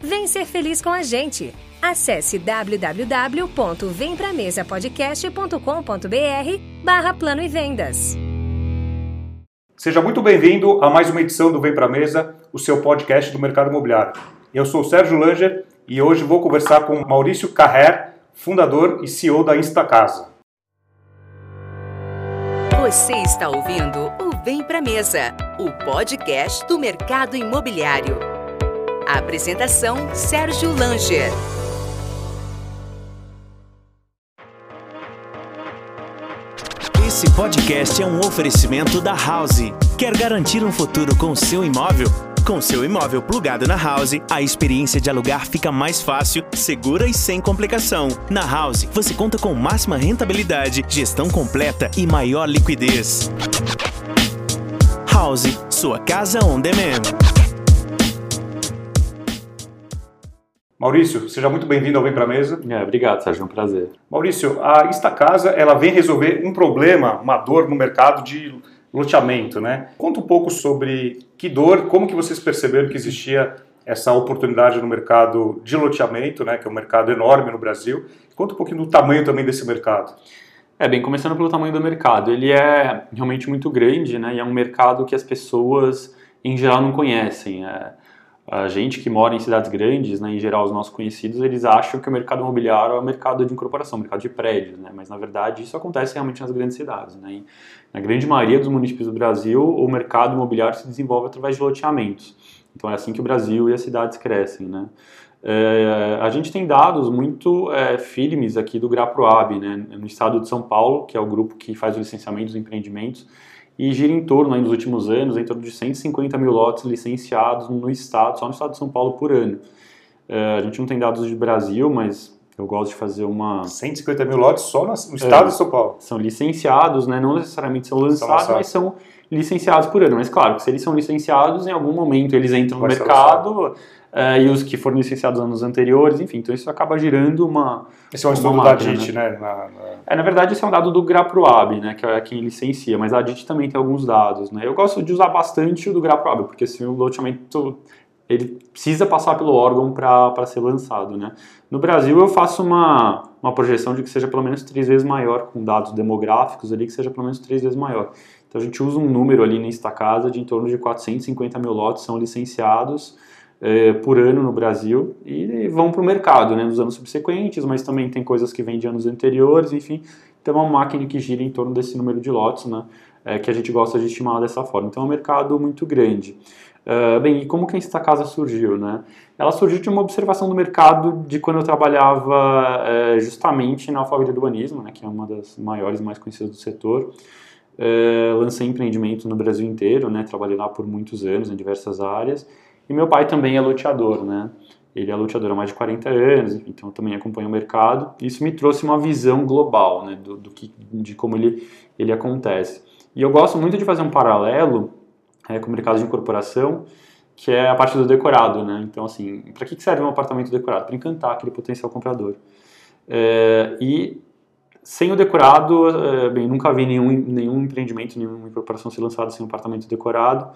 Vem ser feliz com a gente. Acesse www.vempramesapodcast.com.br barra Plano e Vendas. Seja muito bem-vindo a mais uma edição do Vem Pra Mesa, o seu podcast do mercado imobiliário. Eu sou o Sérgio Langer e hoje vou conversar com Maurício Carrer, fundador e CEO da Instacasa. Você está ouvindo o Vem Pra Mesa, o podcast do mercado imobiliário. Apresentação: Sérgio Langer. Esse podcast é um oferecimento da House. Quer garantir um futuro com seu imóvel? Com seu imóvel plugado na House, a experiência de alugar fica mais fácil, segura e sem complicação. Na House, você conta com máxima rentabilidade, gestão completa e maior liquidez. House, sua casa on demand. Maurício, seja muito bem-vindo ao Vem Pra Mesa. É, obrigado, Sérgio, é um prazer. Maurício, a Instacasa ela vem resolver um problema, uma dor no mercado de loteamento, né? Conta um pouco sobre que dor, como que vocês perceberam que existia essa oportunidade no mercado de loteamento, né, que é um mercado enorme no Brasil. Conta um pouquinho do tamanho também desse mercado. É, bem, começando pelo tamanho do mercado, ele é realmente muito grande, né, e é um mercado que as pessoas, em geral, não conhecem. É, a gente que mora em cidades grandes, né, em geral os nossos conhecidos, eles acham que o mercado imobiliário é o mercado de incorporação, mercado de prédios, né, mas na verdade isso acontece realmente nas grandes cidades. Né, na grande maioria dos municípios do Brasil, o mercado imobiliário se desenvolve através de loteamentos. Então é assim que o Brasil e as cidades crescem. Né. É, a gente tem dados muito é, firmes aqui do GraProab, né, no estado de São Paulo, que é o grupo que faz o licenciamento dos empreendimentos, e gira em torno, aí, nos últimos anos, em torno de 150 mil lotes licenciados no estado, só no estado de São Paulo por ano. É, a gente não tem dados de Brasil, mas eu gosto de fazer uma... 150 mil lotes só no estado é, de São Paulo? São licenciados, né? não necessariamente são lançados, são mas são licenciados por ano. Mas claro, se eles são licenciados, em algum momento eles entram no mercado uh, e os que foram licenciados anos anteriores, enfim, então isso acaba girando uma. Esse é um estudo da DIT, né? né? Na, na... É, na verdade, esse é um dado do GraProab, né? Que é quem licencia, mas a DIT também tem alguns dados, né? Eu gosto de usar bastante o do GraProab, porque assim, o loteamento ele precisa passar pelo órgão para ser lançado, né? No Brasil eu faço uma, uma projeção de que seja pelo menos três vezes maior, com dados demográficos ali, que seja pelo menos três vezes maior. Então a gente usa um número ali nesta casa de em torno de 450 mil lotes são licenciados, é, por ano no Brasil e vão para o mercado né, nos anos subsequentes, mas também tem coisas que vêm de anos anteriores, enfim, tem uma máquina que gira em torno desse número de lotes, né, é, que a gente gosta de estimar dessa forma. Então é um mercado muito grande. Uh, bem, e como que esta casa surgiu, né? Ela surgiu de uma observação do mercado de quando eu trabalhava uh, justamente na Alphaville do Urbanismo, né, que é uma das maiores mais conhecidas do setor. Uh, lancei empreendimento no Brasil inteiro, né? Trabalhei lá por muitos anos em diversas áreas e meu pai também é loteador, né? Ele é loteador há mais de 40 anos, então eu também acompanho o mercado. Isso me trouxe uma visão global, né, do, do que, de como ele, ele acontece. E eu gosto muito de fazer um paralelo é, com o mercado de incorporação, que é a parte do decorado, né? Então, assim, para que serve um apartamento decorado? Para encantar aquele potencial comprador. É, e sem o decorado, é, bem, nunca vi nenhum, nenhum empreendimento, nenhuma incorporação ser lançada sem um apartamento decorado.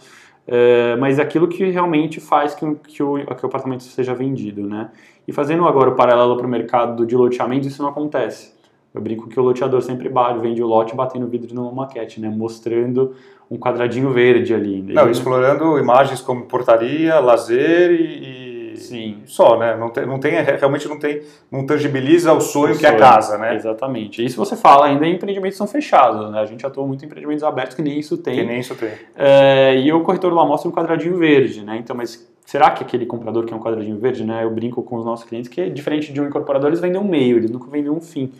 É, mas aquilo que realmente faz que, que, o, que o apartamento seja vendido, né? E fazendo agora o paralelo para o mercado de loteamento, isso não acontece. Eu brinco que o loteador sempre vende o lote batendo o vidro numa maquete, né? Mostrando um quadradinho verde ali. Não, explorando imagens como portaria, lazer e, Sim. só, né? Não tem, não tem, realmente não tem, não tangibiliza o sonho O que é a casa, né? Exatamente. Isso você fala ainda em empreendimentos são fechados, né? A gente atua muito em empreendimentos abertos que nem isso tem. Que nem isso tem. É, e o corretor lá mostra um quadradinho verde, né? Então, mas será que aquele comprador que é um quadradinho verde, né? Eu brinco com os nossos clientes que, diferente de um incorporador, eles vendem um meio, eles nunca vendem um fim.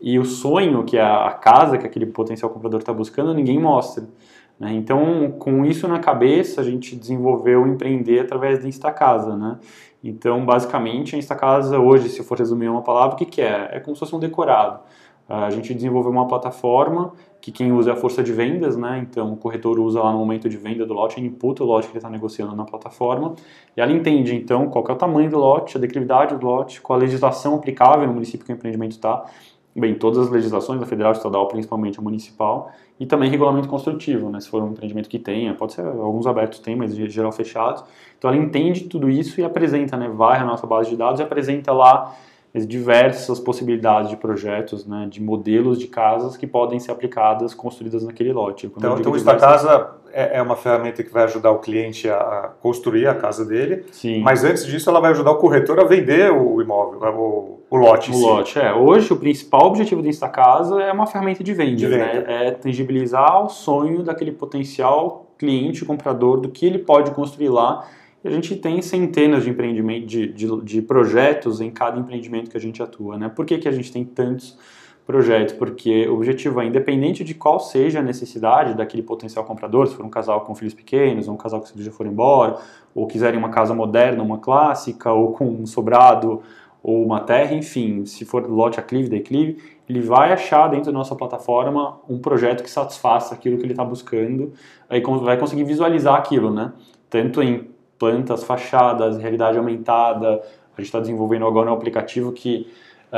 E o sonho, que é a casa que aquele potencial comprador está buscando, ninguém mostra. Né? Então, com isso na cabeça, a gente desenvolveu empreender através da Instacasa, né? Então, basicamente, a Instacasa hoje, se eu for resumir uma palavra, o que, que é? É como se fosse um decorado. A gente desenvolveu uma plataforma que quem usa é a força de vendas, né? Então o corretor usa lá no momento de venda do lote, ele imputa o lote que ele está negociando na plataforma e ela entende então qual é o tamanho do lote, a declividade do lote, qual a legislação aplicável no município que o empreendimento está, bem, todas as legislações, a federal, estadual, principalmente a municipal, e também regulamento construtivo, né? Se for um empreendimento que tenha, pode ser alguns abertos tem, mas em geral fechados. Então ela entende tudo isso e apresenta, né? Vai à nossa base de dados e apresenta lá diversas possibilidades de projetos, né, de modelos de casas que podem ser aplicadas, construídas naquele lote. Quando Então, então o Esta diversas- Casa é, é uma ferramenta que vai ajudar o cliente a, construir a casa dele, Sim. mas antes disso ela vai ajudar o corretor a vender o imóvel, o, o lote O si. lote, é. Hoje, o principal objetivo do Instacasa é uma ferramenta de venda, De venda. né? É tangibilizar o sonho daquele potencial cliente, comprador, do que ele pode construir lá. E a gente tem centenas de empreendimentos, de, de, de projetos em cada empreendimento que a gente atua, né? Por que, que a gente tem tantos projetos? Porque o objetivo é, independente de qual seja a necessidade daquele potencial comprador, se for um casal com filhos pequenos, ou um casal que já for embora, ou quiserem uma casa moderna, uma clássica, ou com um sobrado, ou uma terra, enfim, se for lote aclive, declive, ele vai achar dentro da nossa plataforma um projeto que satisfaça aquilo que ele está buscando, aí vai conseguir visualizar aquilo, né? Tanto em plantas, fachadas, realidade aumentada, a gente está desenvolvendo agora um aplicativo que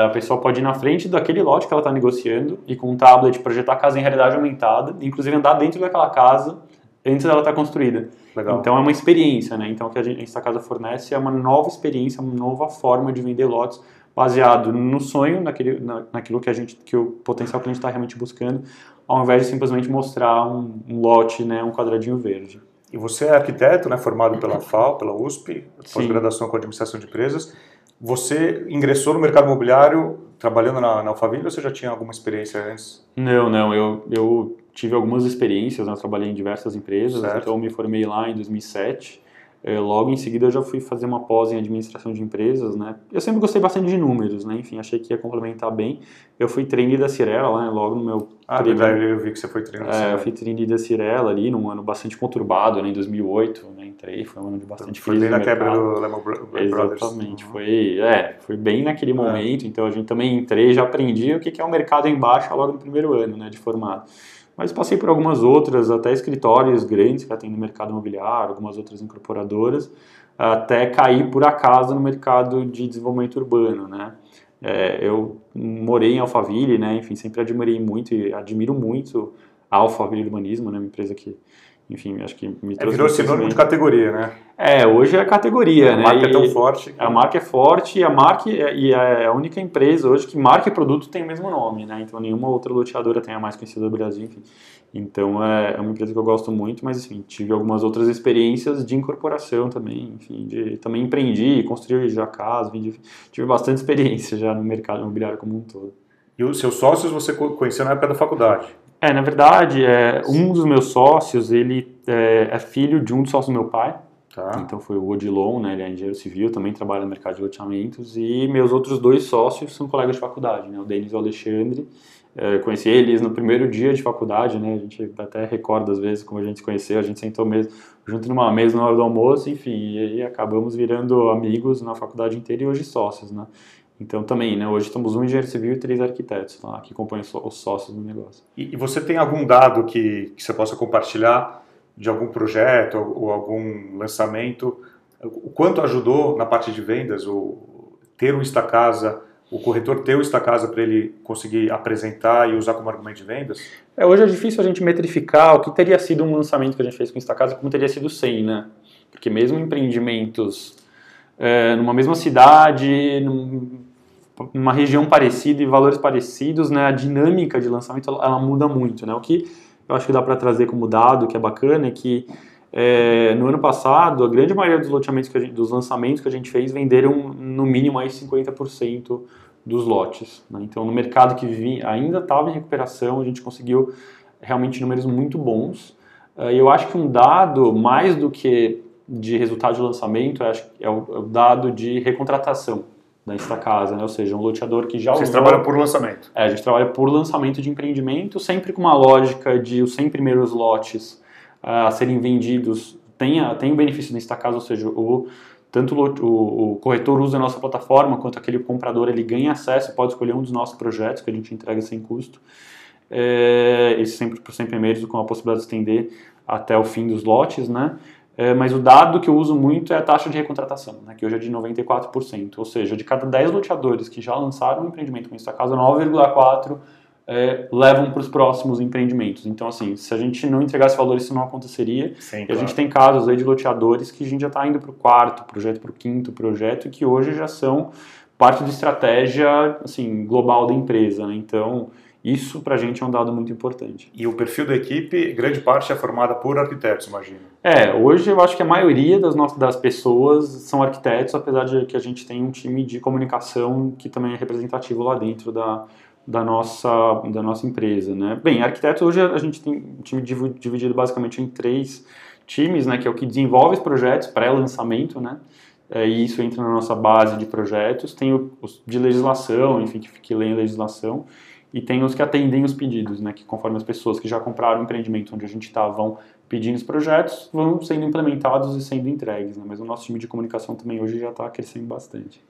a pessoa pode ir na frente daquele lote que ela está negociando e com um tablet projetar a casa em realidade aumentada, inclusive andar dentro daquela casa antes dela estar construída. Legal. Então é uma experiência, né? Então o que a gente, essa casa fornece é uma nova experiência, uma nova forma de vender lotes baseado no sonho, naquele, na, naquilo que a gente, que o potencial cliente está realmente buscando, ao invés de simplesmente mostrar um, um lote, né, um quadradinho verde. E você é arquiteto, né, formado pela FAO, pela USP, pós-graduação com administração de empresas. Você ingressou no mercado imobiliário trabalhando na, na Alphaville ou você já tinha alguma experiência antes? Não, não, eu, eu tive algumas experiências, né, eu trabalhei em diversas empresas, Certo. então eu me formei lá em 2007. Eh, Logo em seguida eu já fui fazer uma pós em administração de empresas, né? Eu sempre gostei bastante de números, né? Enfim, achei que ia complementar bem. Eu fui trainee da Cirela lá, né, logo no meu Ah, primeiro- eu vi que você foi treinando. É, eu fui trainee da Cirela ali, num ano bastante conturbado, né, em 2008, né, entrei, foi um ano de bastante Foi crise bem na quebra do Lehman Bro- Brothers. Exatamente, foi, é, foi bem naquele momento, então a gente também entrei, já aprendi o que é o mercado em baixa logo no primeiro ano, né, de formado. Mas passei por algumas outras, até escritórios grandes que atendem no mercado imobiliário, algumas outras incorporadoras, até cair por acaso no mercado de desenvolvimento urbano, né. É, eu morei em Alphaville, né, enfim, sempre admirei muito e admiro muito a Alphaville Urbanismo, né, uma empresa que, enfim, acho que me É, trouxe virou muito sinônimo de categoria, né? É, hoje é a categoria, A né? marca é tão E- forte. que- a marca é forte e a marca e é a única empresa hoje que marca e produto tem o mesmo nome, né? Então nenhuma outra loteadora tem a mais conhecida do Brasil, enfim. Então é, é uma empresa que eu gosto muito, mas enfim, tive algumas outras experiências de incorporação também, enfim, de, também empreendi, construí já casa, vendi- tive bastante experiência já no mercado imobiliário como um todo. E os seus sócios você co- conheceu na época da faculdade. É, na verdade, é, um dos meus sócios, ele é, é filho de um dos sócios do meu pai, Tá? Então foi o Odilon, né, ele é engenheiro civil, também trabalha no mercado de loteamentos, e meus outros dois sócios são colegas de faculdade, né, o Denis e o Alexandre. Eh, conheci eles no primeiro dia de faculdade, né, a gente até recorda às vezes como a gente se conheceu, a gente sentou mesmo junto numa mesa na hora do almoço, enfim, e aí acabamos virando amigos na faculdade inteira e hoje sócios, né. Então também, né, hoje estamos um engenheiro civil e três arquitetos lá, que compõem os sócios do negócio. E, e você tem algum dado que, que você possa compartilhar de algum projeto ou, ou algum lançamento? O quanto ajudou na parte de vendas o ter o Instacasa, o corretor ter o Instacasa para ele conseguir apresentar e usar como argumento de vendas? É, hoje é difícil a gente metrificar o que teria sido um lançamento que a gente fez com o Instacasa como teria sido sem, né? Porque mesmo empreendimentos é, numa mesma cidade, num- numa região parecida e valores parecidos, né? A dinâmica de lançamento ela, muda muito, né? O que eu acho que dá para trazer como dado, que é bacana, é que é, no ano passado, a grande maioria dos loteamentos, gente, dos lançamentos que a gente fez, venderam no mínimo aí 50% dos lotes. Né? Então, no mercado que vi, ainda estava em recuperação, a gente conseguiu realmente números muito bons. Uh, eu acho que um dado, mais do que de resultado de lançamento, é, é é o dado de recontratação da casa, né? ou seja, um loteador que já Vocês usou... trabalham por lançamento? É, a gente trabalha por lançamento de empreendimento, sempre com uma lógica de os 100 primeiros lotes a serem vendidos tenha, tem o benefício da casa, ou seja, o, tanto o, o, corretor usa a nossa plataforma, quanto aquele comprador ele ganha acesso, pode escolher um dos nossos projetos que a gente entrega sem custo. É, sempre por 100 primeiros com a possibilidade de estender até o fim dos lotes, né? É, mas o dado que eu uso muito é a taxa de recontratação, né, que hoje é de 94%. Ou seja, de cada 10 loteadores que já lançaram um empreendimento com esta casa, 9,4% é, levam para os próximos empreendimentos. Então, assim, se a gente não entregasse valor, isso não aconteceria. Sim, e claro. a gente tem casos aí de loteadores que a gente já está indo para o quarto projeto, para o quinto projeto, e que hoje já são parte da estratégia assim, global da empresa. Né? Então, isso para a gente é um dado muito importante. E o perfil da equipe, grande parte é formada por arquitetos, imagino. É, hoje eu acho que a maioria das, nossas, das pessoas são arquitetos, apesar de que a gente tem um time de comunicação que também é representativo lá dentro da, da nossa, da nossa empresa, né? Bem, arquiteto hoje a gente tem um time dividido basicamente em três times, né? Que é o que desenvolve os projetos pré-lançamento, né? É, e isso entra na nossa base de projetos. Tem os de legislação, enfim, que, que leem legislação. E tem os que atendem os pedidos, né? Que conforme as pessoas que já compraram o empreendimento onde a gente está vão pedindo os projetos, vão sendo implementados e sendo entregues, né? Mas o nosso time de comunicação também hoje já está crescendo bastante.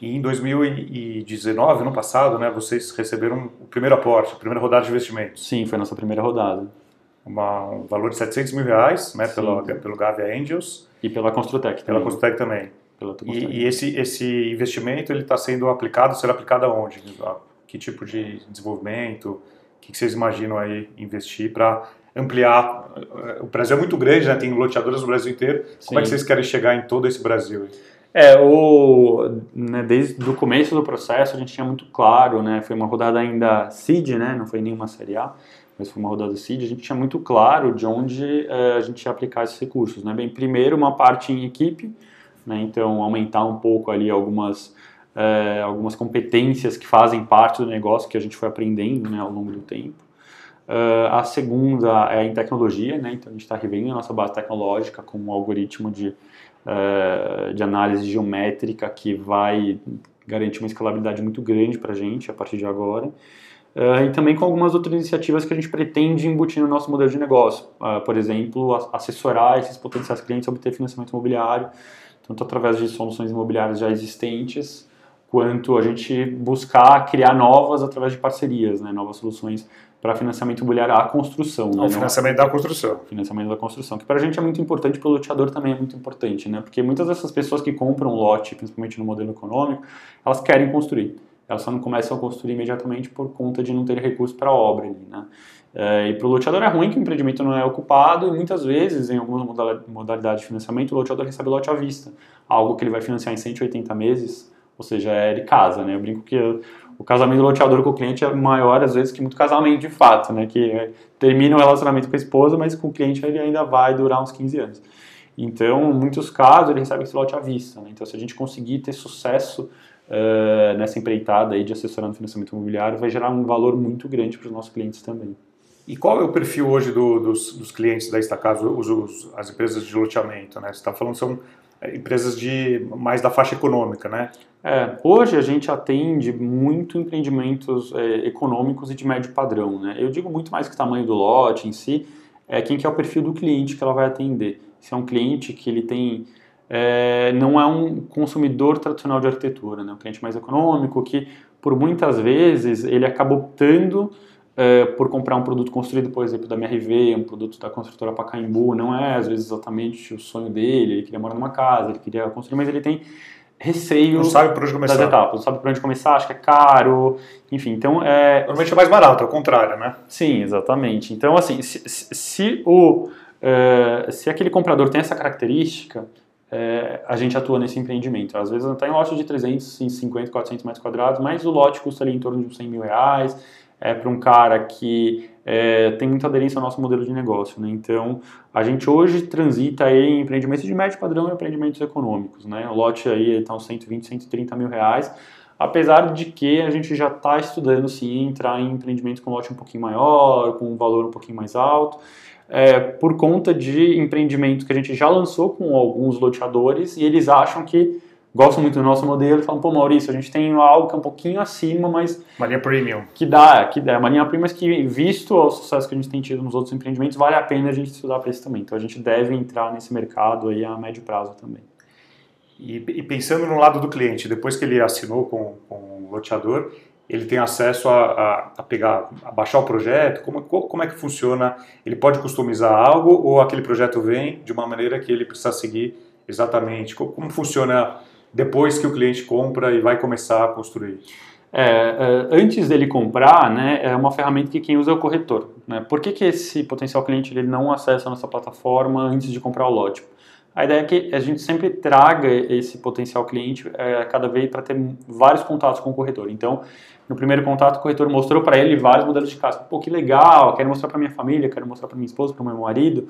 E em 2019, no passado, né, vocês receberam o primeiro aporte, a primeira rodada de investimentos. Sim, foi a nossa primeira rodada. Uma, um valor de 700 mil reais, né, pelo, pelo Gavia Angels. E pela Construtec também. Pela Construtec também. Pela e, e esse, esse investimento ele está sendo aplicado, será aplicado aonde? Que tipo de desenvolvimento? O que, que vocês imaginam aí investir para ampliar? O Brasil é muito grande, né, tem loteadoras no Brasil inteiro. Sim. Como é que vocês querem chegar em todo esse Brasil? É, o, né, desde o começo do processo a gente tinha muito claro, né, foi uma rodada ainda seed, né, não foi nenhuma série A, mas foi uma rodada seed, a gente tinha muito claro de onde é, a gente ia aplicar esses recursos, né, bem, primeiro uma parte em equipe, né, então aumentar um pouco ali algumas, é, algumas competências que fazem parte do negócio que a gente foi aprendendo, né, ao longo do tempo. Uh, a segunda é em tecnologia, né? então a gente está revendo a nossa base tecnológica com um algoritmo de uh, de análise geométrica que vai garantir uma escalabilidade muito grande para a gente a partir de agora. Uh, e também com algumas outras iniciativas que a gente pretende embutir no nosso modelo de negócio. Por exemplo, assessorar esses potenciais clientes a obter financiamento imobiliário, tanto através de soluções imobiliárias já existentes, quanto a gente buscar criar novas através de parcerias, né, novas soluções para financiamento imobiliário à construção. Né? O financiamento da construção. Financiamento da construção, que para a gente é muito importante, para o loteador também é muito importante, né? Porque muitas dessas pessoas que compram um lote, principalmente no modelo econômico, elas querem construir. Elas só não começam a construir imediatamente por conta de não ter recurso para a obra ali, né? É, e para o loteador é ruim que o empreendimento não é ocupado e muitas vezes, em algumas modalidades de financiamento, o loteador recebe lote à vista. Algo que ele vai financiar em 180 meses, ou seja, de casa, né? Eu brinco que o casamento do loteador com o cliente é maior, às vezes, que muito casamento de fato, né? Que é, termina o relacionamento com a esposa, mas com o cliente ele ainda vai durar uns 15 anos. Então, em muitos casos, ele recebe esse lote à vista. Né? Então, se a gente conseguir ter sucesso uh, nessa empreitada aí de assessoramento financiamento imobiliário, vai gerar um valor muito grande para os nossos clientes também. E qual é o perfil hoje do, dos, dos, clientes da Estacasa, os, os, as empresas de loteamento? Né? Você está falando são é, empresas de mais da faixa econômica, né? É, hoje a gente atende muito empreendimentos é, econômicos e de médio padrão, né? Eu digo muito mais que o tamanho do lote em si, é quem que é o perfil do cliente que ela vai atender. Se é um cliente que ele tem é, não é um consumidor tradicional de arquitetura, né? um cliente mais econômico que por muitas vezes ele acaba optando é, por comprar um produto construído, por exemplo, da MRV, um produto da construtora Pacaembu, não é às vezes exatamente o sonho dele, ele queria morar numa casa, ele queria construir, mas ele tem receio não sabe por onde começar. das etapas, não sabe por onde começar, acha que é caro, enfim, então é... Normalmente é mais barato, ao contrário, né? Sim, exatamente. Então, assim, se, se o, é, se aquele comprador tem essa característica, é, a gente atua nesse empreendimento. Às vezes está em lote de 350, 400 metros quadrados, mas o lote custa ali em torno de 100 mil reais, é para um cara que é, tem muita aderência ao nosso modelo de negócio. Né? Então, a gente hoje transita aí em empreendimentos de médio padrão e empreendimentos econômicos. Né? O lote aí está uns 120, 130 mil reais, apesar de que a gente já está estudando sim entrar em empreendimentos com lote um pouquinho maior, com um valor um pouquinho mais alto, é, por conta de empreendimentos que a gente já lançou com alguns loteadores e eles acham que gostam muito do nosso modelo e falam, pô Maurício, a gente tem algo que é um pouquinho acima, mas... Marinha Premium. Que dá, que dá. Marinha Premium, mas que visto o sucesso que a gente tem tido nos outros empreendimentos, vale a pena a gente estudar para isso também. Então a gente deve entrar nesse mercado aí a médio prazo também. E, e pensando no lado do cliente, depois que ele assinou com, com o loteador, ele tem acesso a, a, a, pegar, a baixar o projeto? Como, como é que funciona? Ele pode customizar algo ou aquele projeto vem de uma maneira que ele precisa seguir exatamente? Como, como funciona depois que o cliente compra e vai começar a construir? É, é, antes dele comprar, né, é uma ferramenta que quem usa é o corretor. Né? Por que, que esse potencial cliente ele não acessa a nossa plataforma antes de comprar o lote? A ideia é que a gente sempre traga esse potencial cliente é, cada vez para ter vários contatos com o corretor. Então, no primeiro contato, o corretor mostrou para ele vários modelos de casa. Pô, que legal, quero mostrar para minha família, quero mostrar para minha esposa, para meu marido.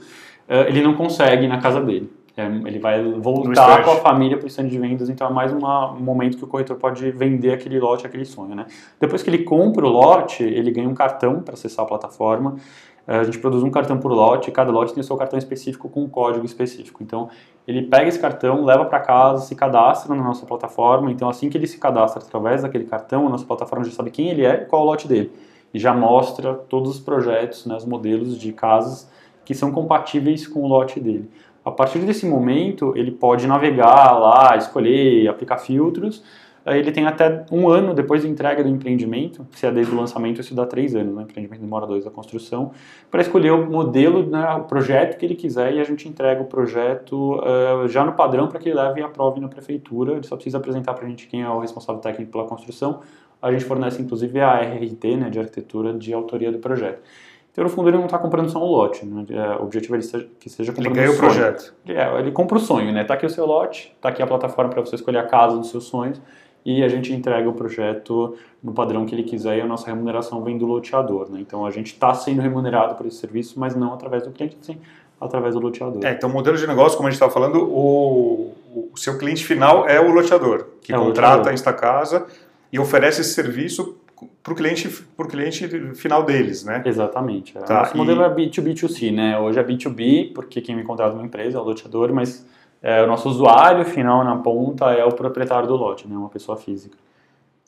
Uh, ele não consegue na casa dele. É, ele vai voltar com a família para o stand de vendas, então é mais uma, um momento que o corretor pode vender aquele lote, aquele sonho. Né? Depois que ele compra o lote, ele ganha um cartão para acessar a plataforma. É, a gente produz um cartão por lote, cada lote tem o seu cartão específico com um código específico. Então, ele pega esse cartão, leva para casa, se cadastra na nossa plataforma. Então, assim que ele se cadastra através daquele cartão, a nossa plataforma já sabe quem ele é e qual o lote dele. E já mostra todos os projetos, né, os modelos de casas que são compatíveis com o lote dele. A partir desse momento, ele pode navegar lá, escolher, aplicar filtros. Ele tem até um ano depois da entrega do empreendimento, se é desde o lançamento, isso dá três anos, né? o empreendimento demora dois da construção, para escolher o modelo, né, o projeto que ele quiser e a gente entrega o projeto uh, já no padrão para que ele leve e aprove na prefeitura. Ele só precisa apresentar para a gente quem é o responsável técnico pela construção. A gente fornece inclusive a RRT, né, de arquitetura de autoria do projeto. Então, no fundo, ele não está comprando só um lote. Né? É, o objetivo é que seja comprando Ele ganha um o projeto. É, ele compra o sonho, né? Está aqui o seu lote, está aqui a plataforma para você escolher a casa dos seus sonhos e a gente entrega o projeto no padrão que ele quiser e a nossa remuneração vem do loteador. Né? Então, a gente está sendo remunerado por esse serviço, mas não através do cliente, sim através do loteador. É, então, o modelo de negócio, como a gente estava falando, o, o, seu cliente final é o loteador, que é contrata loteador. a Instacasa e oferece esse serviço para o cliente, pro cliente final deles, né? Exatamente. Tá, Nosso e... modelo é B2B2C, né? Hoje é B2B, porque quem me contrata é uma empresa, é o loteador, mas é, o nosso usuário final na ponta é o proprietário do lote, né? Uma pessoa física.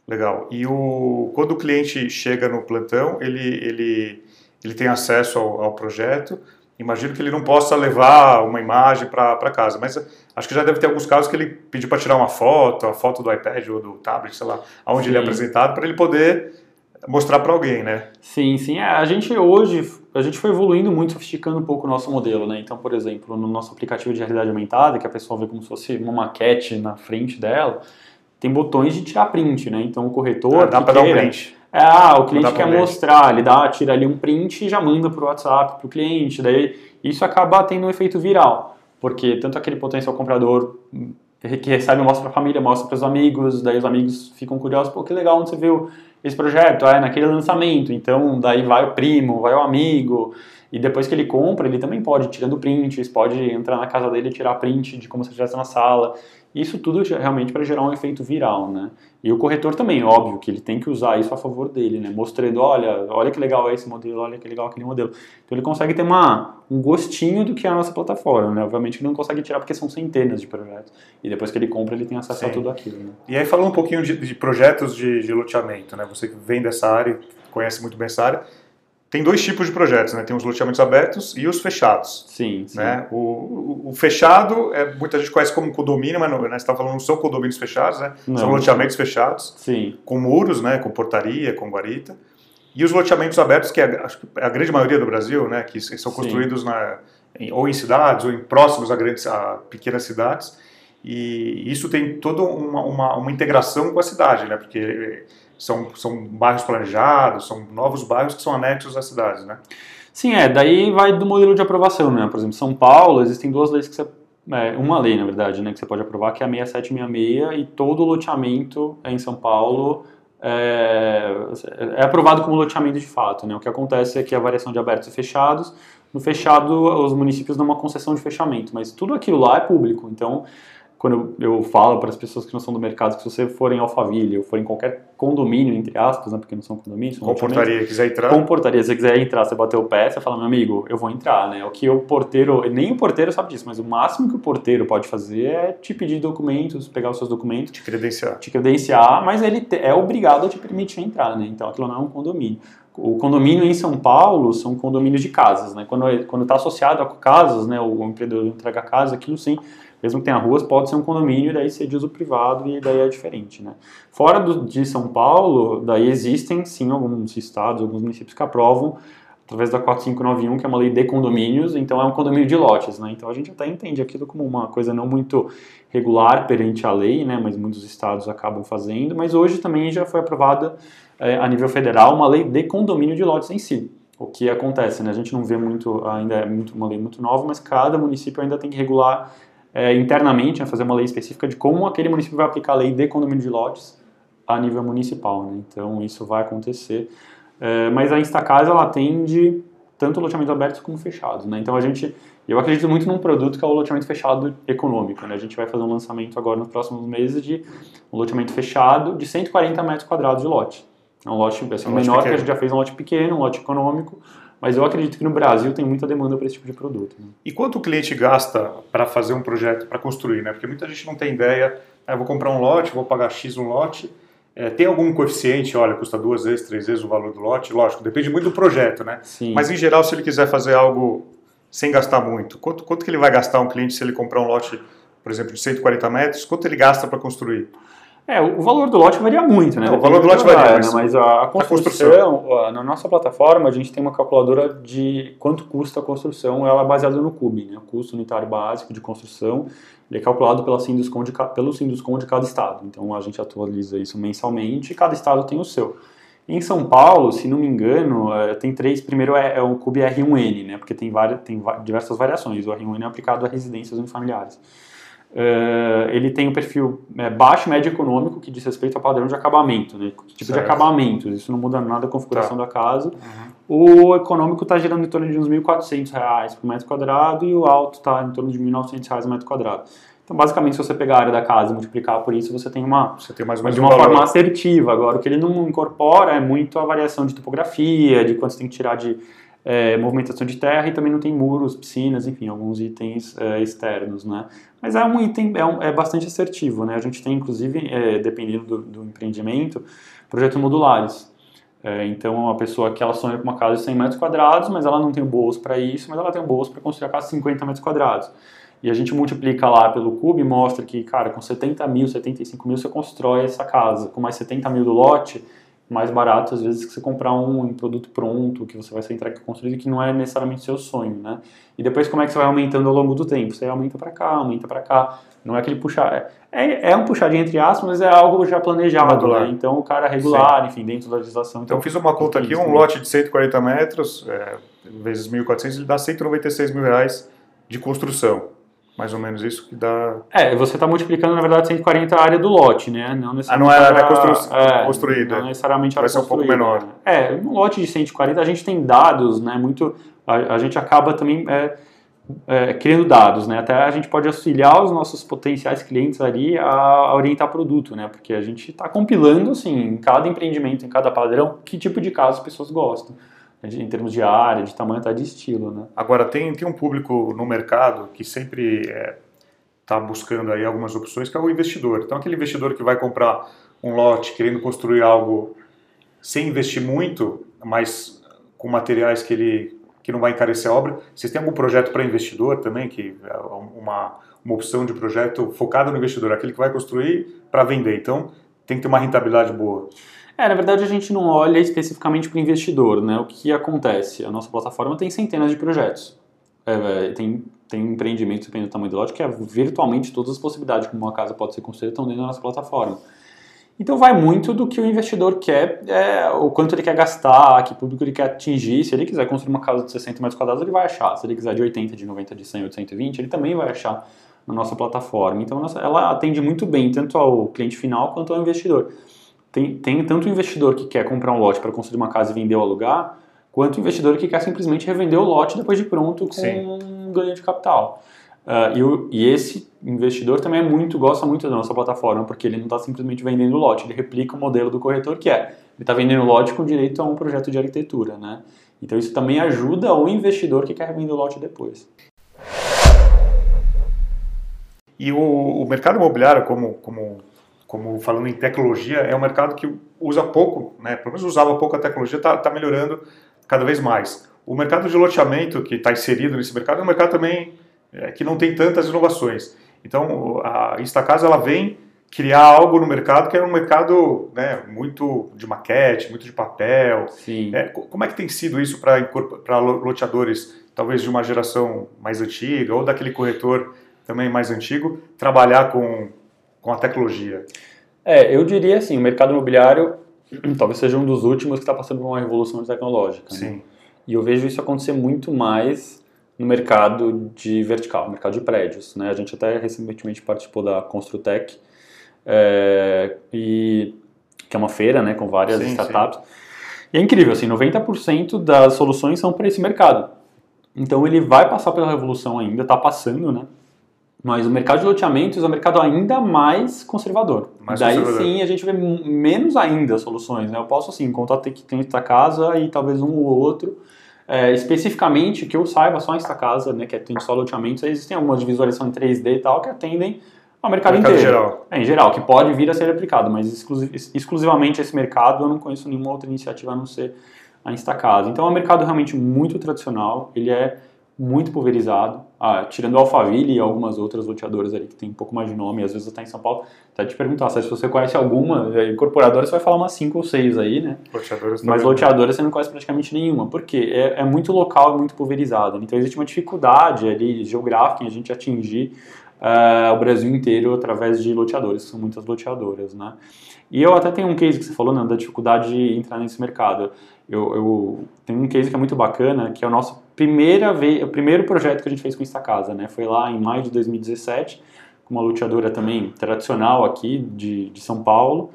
Legal. E o, quando o cliente chega no plantão, ele, ele, ele tem acesso ao, ao projeto, Imagino que ele não possa levar uma imagem para casa, mas acho que já deve ter alguns casos que ele pediu para tirar uma foto, a foto do iPad ou do tablet, sei lá, aonde ele é apresentado, para ele poder mostrar para alguém, né? Sim, sim. É, a gente hoje, a gente foi evoluindo muito, sofisticando um pouco o nosso modelo, né? Então, por exemplo, no nosso aplicativo de realidade aumentada, que a pessoa vê como se fosse uma maquete na frente dela, tem botões de tirar print, né? Então, o corretor ah, dá para dar um print é, ah, o cliente quer mostrar, ele dá, tira ali um print e já manda para o WhatsApp para o cliente. Daí isso acaba tendo um efeito viral, porque tanto aquele potencial comprador que recebe mostra para a família, mostra para os amigos, daí os amigos ficam curiosos, pô, que legal, onde você viu esse projeto? Ah, é naquele lançamento, então daí vai o primo, vai o amigo, e depois que ele compra, ele também pode, tirando prints, pode entrar na casa dele e tirar print de como se estivesse na sala. Isso tudo realmente para gerar um efeito viral, né? E o corretor também, óbvio, que ele tem que usar isso a favor dele, né? Mostrando, olha, olha que legal é esse modelo, olha que legal aquele modelo. Então ele consegue ter uma, um gostinho do que é a nossa plataforma, né? Obviamente ele não consegue tirar porque são centenas de projetos. E depois que ele compra, ele tem acesso Sim. a tudo aquilo, né? E aí falando um pouquinho de, de projetos de, de loteamento, né? Você que vem dessa área, conhece muito bem essa área, tem dois tipos de projetos, né? Tem os loteamentos abertos e os fechados. Sim, sim. Né? O, o, o, fechado, é, muita gente conhece como condomínio, mas não, né, você está falando não são condomínios fechados, né? Não, são loteamentos fechados. Sim. Com muros, né? Com portaria, com guarita. E os loteamentos abertos, que é, acho que é a grande maioria do Brasil, né? Que são construídos na, em, ou em cidades ou em próximos a, grandes, a pequenas cidades. E isso tem toda uma, uma, uma integração com a cidade, né? Porque são, são bairros planejados, são novos bairros que são anexos às cidades, né? Sim, é. Daí vai do modelo de aprovação, né? Por exemplo, São Paulo, existem duas leis que você... É, uma lei, na verdade, né? Que você pode aprovar, que é a 6766, e todo loteamento em São Paulo é, é aprovado como loteamento de fato. Né? O que acontece é que a variação de abertos e fechados, no fechado os municípios dão uma concessão de fechamento, mas tudo aquilo lá é público, então quando eu, falo para as pessoas que não são do mercado que se você for em Alphaville ou for em qualquer condomínio, entre aspas, né, porque não são condomínios, são comportaria, quiser entrar. Comportaria, se você quiser entrar, você bater o pé, você fala, meu amigo, eu vou entrar, né? O que o porteiro, nem o porteiro sabe disso, mas o máximo que o porteiro pode fazer é te pedir documentos, pegar os seus documentos. Te credenciar. Te credenciar, mas ele é obrigado a te permitir entrar, né? Então aquilo não é um condomínio. O condomínio em São Paulo são condomínios de casas, né? Quando está associado a casas, né? O empreendedor entrega casa, aquilo sim mesmo que tenha ruas, pode ser um condomínio e daí ser de uso privado e daí é diferente, né? Fora do, de São Paulo, daí existem sim alguns estados, alguns municípios que aprovam através da 4591, que é uma lei de condomínios, então é um condomínio de lotes, né? Então a gente até entende aquilo como uma coisa não muito regular perante a lei, né? Mas muitos estados acabam fazendo, mas hoje também já foi aprovada é, a nível federal uma lei de condomínio de lotes em si. O que acontece, né? A gente não vê muito, ainda é muito, uma lei muito nova, mas cada município ainda tem que regular é, internamente, né, fazer uma lei específica de como aquele município vai aplicar a lei de condomínio de lotes a nível municipal. Né? Então, isso vai acontecer. É, mas a Instacasa, ela atende tanto loteamentos abertos como fechados. Né? Então, a gente, eu acredito muito num produto que é o loteamento fechado econômico. Né? A gente vai fazer um lançamento agora nos próximos meses de um loteamento fechado de 140 metros quadrados de lote. É um lote assim, um menor que a gente já fez um lote pequeno, um lote econômico, mas eu acredito que no Brasil tem muita demanda para esse tipo de produto. Né? E quanto o cliente gasta para fazer um projeto, para construir? Né? Porque muita gente não tem ideia, ah, eu vou comprar um lote, vou pagar X um lote, é, tem algum coeficiente, olha, custa duas vezes, três vezes o valor do lote? Lógico, depende muito do projeto, né? Sim. Mas em geral, se ele quiser fazer algo sem gastar muito, quanto, quanto que ele vai gastar um cliente se ele comprar um lote, por exemplo, de 140 metros? Quanto ele gasta para construir? É, o valor do lote varia muito, né? Não, o valor do lote varia, mas, né? mas a, a construção, a construção, na nossa plataforma, a gente tem uma calculadora de quanto custa a construção, ela é baseada no CUB, né? O custo unitário básico de construção, ele é calculado pela Sinduscom de, pelo Sinduscom de cada estado. Então, a gente atualiza isso mensalmente e cada estado tem o seu. Em São Paulo, se não me engano, é, tem três. Primeiro é, é o CUB R1N, né? Porque tem, várias, tem diversas variações. O R1N é aplicado a residências unifamiliares. Uh, ele tem um perfil é, baixo, médio econômico, que diz respeito ao padrão de acabamento, né? tipo certo. de acabamento, isso não muda nada a configuração tá. da casa. Uhum. O econômico está girando em torno de uns R$ 1.400 por metro quadrado e o alto está em torno de R$ 1.900 por metro quadrado. Então, basicamente, se você pegar a área da casa e multiplicar por isso, você tem uma, você tem mais ou menos de uma forma assertiva. Agora, o que ele não incorpora é muito a variação de topografia, de quanto você tem que tirar de é, movimentação de terra e também não tem muros, piscinas, enfim, alguns itens é, externos, né? Mas é um item, é, um, é bastante assertivo, né? A gente tem, inclusive, é, dependendo do, do, empreendimento, projetos modulares. É, então, uma pessoa que ela sonha com uma casa de 100 metros quadrados, mas ela não tem bolso para isso, mas ela tem bolso para construir a casa de 50 metros quadrados. E a gente multiplica lá pelo cubo e mostra que, cara, com 70 mil, 75 mil você constrói essa casa. Com mais 70 mil do lote, mais barato, às vezes, que você comprar um, produto pronto, que você vai ser entregue construído, que não é necessariamente seu sonho, né? E depois, como é que você vai aumentando ao longo do tempo? Você aumenta para cá, aumenta para cá. Não é aquele puxar... É, é um puxadinho entre aspas, mas é algo já planejado, né? Então, o cara regular, Sim. enfim, dentro da legislação. Então, então fiz uma conta aqui, um lote de 140 metros, é, vezes 1.400, ele dá 196 mil reais de construção mais ou menos isso que dá. É, você está multiplicando, na verdade, 140 a área do lote, né? Não necessariamente. Ah, não é a área constru... é, construída. Não necessariamente Vai ser um pouco menor. É, um lote de 140, a gente tem dados, né? Muito. A, a gente acaba também é, é, criando dados, né? Até a gente pode auxiliar os nossos potenciais clientes ali a, a orientar produto, né? Porque a gente está compilando, assim, em cada empreendimento, em cada padrão, que tipo de caso as pessoas gostam em termos de área, de tamanho, até de estilo, né? Agora, tem, tem um público no mercado que sempre está é, tá buscando aí algumas opções, que é o investidor. Então, aquele investidor que vai comprar um lote querendo construir algo sem investir muito, mas com materiais que ele que não vai encarecer a obra. Vocês têm algum projeto para investidor também, que é uma, uma opção de projeto focado no investidor, aquele que vai construir para vender. Então, tem que ter uma rentabilidade boa. É, na verdade a gente não olha especificamente para o investidor, né? O que acontece? A nossa plataforma tem centenas de projetos. É, tem, tem empreendimentos, dependendo do tamanho do lote, que é virtualmente todas as possibilidades como uma casa pode ser construída estão dentro da nossa plataforma. Então vai muito do que o investidor quer, é, o quanto ele quer gastar, que público ele quer atingir. Se ele quiser construir uma casa de 60 metros quadrados, ele vai achar. Se ele quiser de 80, de 90, de 100 ou de 120, ele também vai achar na nossa plataforma. Então ela atende muito bem tanto ao cliente final quanto ao investidor tem, tem tanto o investidor que quer comprar um lote para construir uma casa e vender ou alugar, quanto o investidor que quer simplesmente revender o lote depois de pronto com Sim. um ganho de capital. Uh, e, o, e, esse investidor também é muito, gosta muito da nossa plataforma, porque ele não está simplesmente vendendo lote, ele replica o modelo do corretor que é, ele está vendendo lote com direito a um projeto de arquitetura, né? Então isso também ajuda o investidor que quer vender o lote depois. E o, o mercado imobiliário, como, como, como falando em tecnologia, é um mercado que usa pouco, né? pelo menos usava pouco a tecnologia, está tá melhorando cada vez mais. O mercado de loteamento que está inserido nesse mercado é um mercado também é, que não tem tantas inovações. Então, a Instacasa ela vem criar algo no mercado que é um mercado né, muito de maquete, muito de papel. Sim. É, como é que tem sido isso para loteadores, talvez de uma geração mais antiga ou daquele corretor também mais antigo, trabalhar com, com a tecnologia? É, eu diria assim, o mercado imobiliário talvez seja um dos últimos que está passando por uma revolução tecnológica. Né? Sim. Né? E eu vejo isso acontecer muito mais no mercado de vertical, mercado de prédios. Né? A gente até recentemente participou da Construtec, é, e, que é uma feira né, com várias sim, startups. Sim. E é incrível, assim, 90% das soluções são para esse mercado. Então ele vai passar pela revolução ainda, está passando, né? Mas o mercado de loteamentos é um mercado ainda mais conservador. Mais Daí conservador. sim a gente vê menos ainda soluções. Né? Eu posso assim, contar que tem esta casa e talvez um ou outro. É, especificamente, que eu saiba, só esta casa, né, que atende só loteamentos, existem algumas de visualização em 3D e tal que atendem ao mercado, mercado inteiro. Geral. É, em geral, que pode vir a ser aplicado, mas exclusivamente esse mercado eu não conheço nenhuma outra iniciativa a não ser a Instacasa. Então é um mercado realmente muito tradicional, ele é muito pulverizado, ah, tirando o Alphaville e algumas outras loteadoras ali que tem um pouco mais de nome, às vezes até em São Paulo, até te perguntar, se você conhece alguma, é, incorporadora você vai falar umas 5 ou 6 aí, né? Loteadoras Mas loteadoras você não conhece praticamente nenhuma, porque é, é muito local, é muito pulverizado, então existe uma dificuldade ali geográfica em a gente atingir uh, o Brasil inteiro através de loteadores, são muitas loteadoras, né? E eu até tenho um case que você falou, né, da dificuldade de entrar nesse mercado. Eu, eu tenho um case que é muito bacana, que é o nosso primeira vez, o primeiro projeto que a gente fez com esta casa, né? Foi lá em maio de 2017, com uma loteadora também tradicional aqui de, de São Paulo,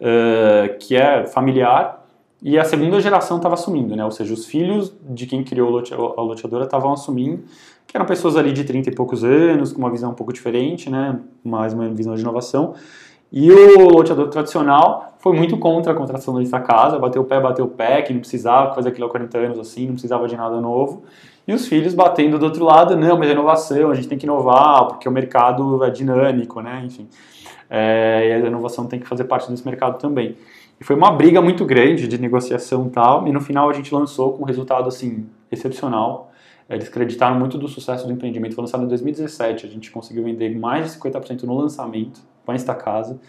uh, que é familiar, e a segunda geração estava assumindo, né? Ou seja, os filhos de quem criou a loteadora estavam assumindo, que eram pessoas ali de 30 e poucos anos, com uma visão um pouco diferente, né? Mais uma visão de inovação. E o loteador tradicional foi muito contra a contratação dessa casa, bateu o pé, bateu o pé, que não precisava fazer aquilo há 40 anos assim, não precisava de nada novo. E os filhos batendo do outro lado, não, mas é inovação, a gente tem que inovar, porque o mercado é dinâmico, né? Enfim. É, e a inovação tem que fazer parte desse mercado também. E foi uma briga muito grande de negociação e tal, e no final a gente lançou com um resultado assim excepcional. Eles acreditaram muito do sucesso do empreendimento. Foi lançado em 2017, a gente conseguiu vender mais de 50% no lançamento com esta casa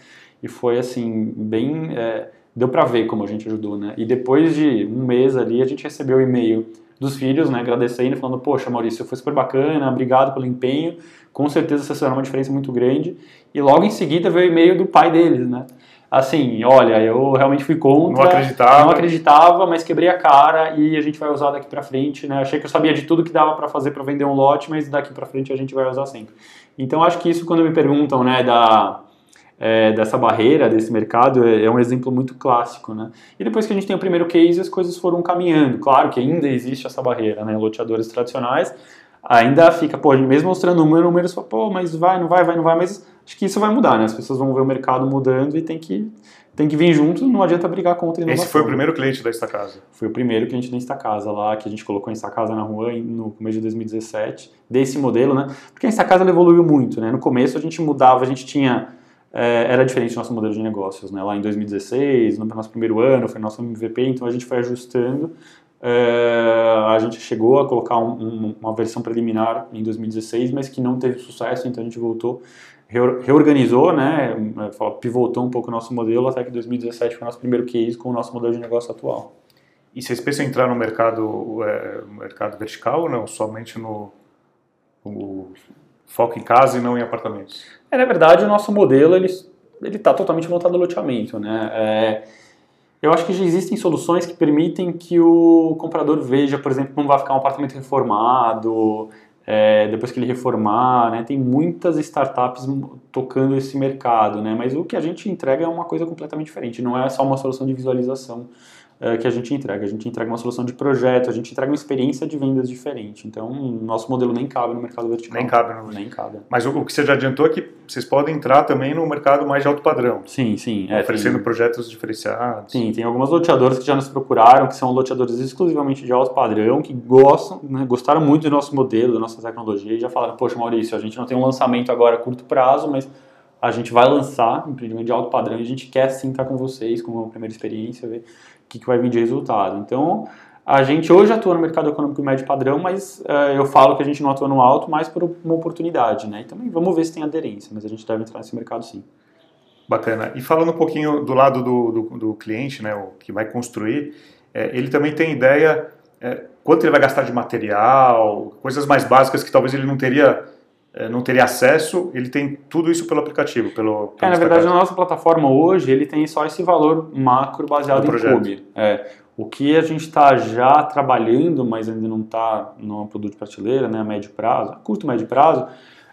e foi assim bem é, deu para ver como a gente ajudou, né? E depois de um mês ali a gente recebeu o e-mail dos filhos, né, agradecendo, falando, poxa, Maurício, foi super bacana, obrigado pelo empenho, com certeza você será uma diferença muito grande. E logo em seguida veio o e-mail do pai deles, né? assim, olha, eu realmente fui contra, não acreditava, não acreditava, mas quebrei a cara e a gente vai usar daqui para frente, né? Achei que eu sabia de tudo que dava para fazer para vender um lote, mas daqui para frente a gente vai usar sempre. Então acho que isso quando me perguntam, né, da é, dessa barreira desse mercado é, é, um exemplo muito clássico, né? E depois que a gente tem o primeiro case, as coisas foram caminhando. Claro que ainda existe essa barreira, né? Loteadores tradicionais ainda fica, pô, mesmo mostrando números, pô, mas vai, não vai, vai, não vai, mas acho que isso vai mudar, né? As pessoas vão ver o mercado mudando e tem que, tem que vir junto, não adianta brigar contra inovação. Esse foi o primeiro cliente da Estacasa? Foi o primeiro cliente da Estacasa lá, que a gente colocou a Estacasa na rua no começo de 2017, desse modelo, né? Porque a Estacasa evoluiu muito, né? No começo a gente mudava, a gente tinha... É, era diferente do nosso modelo de negócios, né? Lá em 2016, no nosso primeiro ano, foi nosso MVP, então a gente foi ajustando é, a gente chegou a colocar um, um, uma versão preliminar em 2016, mas que não teve sucesso, então a gente voltou, reorganizou, né, pivotou um pouco o nosso modelo até que 2017 foi o nosso primeiro case com o nosso modelo de negócio atual. E vocês pensam em entrar no mercado, é, mercado vertical ou não? Somente no, foco em casa e não em apartamentos? É, na verdade, o nosso modelo ele está totalmente voltado ao loteamento. Né? É, eu acho que já existem soluções que permitem que o comprador veja, por exemplo, como vai ficar um apartamento reformado, é, depois que ele reformar, né? Tem muitas startups tocando esse mercado, né? Mas o que a gente entrega é uma coisa completamente diferente. Não é só uma solução de visualização é, que a gente entrega. A gente entrega uma solução de projeto, a gente entrega uma experiência de vendas diferente. Então, nosso modelo nem cabe no mercado vertical. Nem cabe. No... Nem cabe. Mas o, o, que você já adiantou é que vocês podem entrar também no mercado mais de alto padrão. Sim, sim. É, oferecendo tem... projetos diferenciados. Sim, tem algumas loteadoras que já nos procuraram, que são loteadores exclusivamente de alto padrão, que gostam, né, gostaram muito do nosso modelo, da nossa tecnologia, e já falaram, poxa, Maurício, a gente não tem um lançamento agora a curto prazo, mas a gente vai lançar empreendimento de alto padrão e a gente quer sim estar com vocês, como uma primeira experiência, ver o que, que vai vir de resultado. Então, a gente hoje atua no mercado econômico médio padrão, mas uh, eu falo que a gente não atua no alto, mais por uma oportunidade, né? Então, vamos ver se tem aderência, mas a gente deve entrar nesse mercado sim. Bacana. E falando um pouquinho do lado do, do, do cliente, né, o que vai construir, é, ele também tem ideia é, quanto ele vai gastar de material, coisas mais básicas que talvez ele não teria não teria acesso, ele tem tudo isso pelo aplicativo, pelo, pelo é, na verdade, na nossa plataforma hoje, ele tem só esse valor macro baseado em Cube. É, o que a gente está já trabalhando, mas ainda não está no produto de prateleira, né, a médio prazo, a curto médio prazo,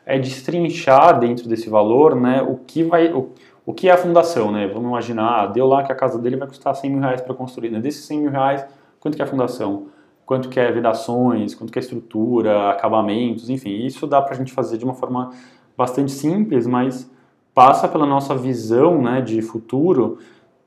é destrinchar dentro desse valor né, o que vai... O, o que é a fundação, né? Vamos imaginar, deu lá que a casa dele vai custar 100 mil reais para construir. Né? Desses 100 mil reais, quanto que é a fundação? Quanto que é vedações, quanto que é estrutura, acabamentos, enfim, isso dá para a gente fazer de uma forma bastante simples, mas passa pela nossa visão né, de futuro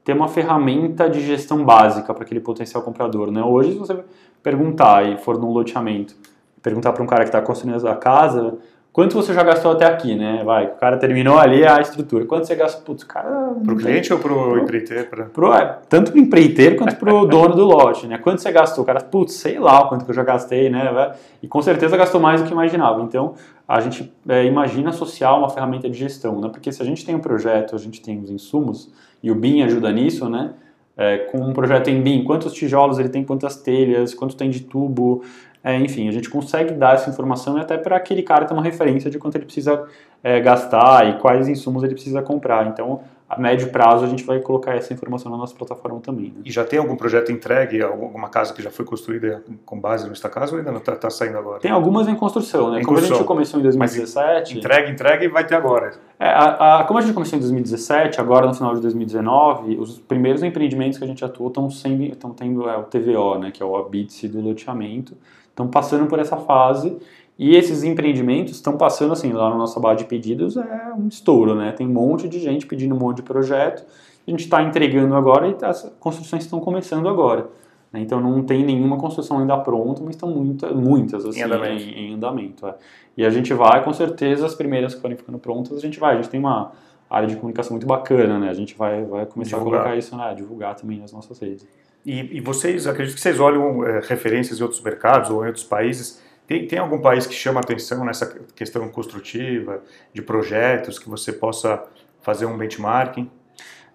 ter uma ferramenta de gestão básica para aquele potencial comprador. Né? Hoje, se você perguntar e for num loteamento, perguntar para um cara que está construindo a casa, Quanto você já gastou até aqui, né? Vai, o cara terminou ali a estrutura. Quanto você gastou? Putz, cara. Para o cliente ou para o empreiteiro? Pra... Pro, é, tanto para o empreiteiro quanto para o dono do lote, né? Quanto você gastou? O cara, putz, sei lá o quanto que eu já gastei, né? E com certeza gastou mais do que imaginava. Então, a gente é, imagina associar uma ferramenta de gestão, né? Porque se a gente tem um projeto, a gente tem os insumos, e o BIM ajuda nisso, né? É, com um projeto em BIM, quantos tijolos ele tem, quantas telhas, quanto tem de tubo, é, enfim, a gente consegue dar essa informação até para aquele cara ter uma referência de quanto ele precisa é, gastar e quais insumos ele precisa comprar. Então, a médio prazo, a gente vai colocar essa informação na nossa plataforma também. Né? E já tem algum projeto entregue, alguma casa que já foi construída com base nesta casa ou ainda não está tá saindo agora? Tem algumas em construção, né? Em como construção. a gente começou em 2017... Mas entregue, entregue vai ter agora. É, a, a, como a gente começou em 2017, agora no final de 2019, os primeiros empreendimentos que a gente atua estão, estão tendo é, o TVO, né? Que é o ABITSE do loteamento estão passando por essa fase e esses empreendimentos estão passando assim, lá na nossa base de pedidos é um estouro, né? Tem um monte de gente pedindo um monte de projeto, a gente está entregando agora e as construções estão começando agora. Né? Então não tem nenhuma construção ainda pronta, mas estão muita, muitas assim, em andamento. Em, em andamento é. E a gente vai, com certeza, as primeiras que forem ficando prontas, a gente vai. A gente tem uma área de comunicação muito bacana, né? A gente vai, vai começar divulgar. a colocar isso, né? divulgar também nas nossas redes. E, e vocês, acredito que vocês olham é, referências em outros mercados ou em outros países. Tem, tem algum país que chama atenção nessa questão construtiva, de projetos, que você possa fazer um benchmarking?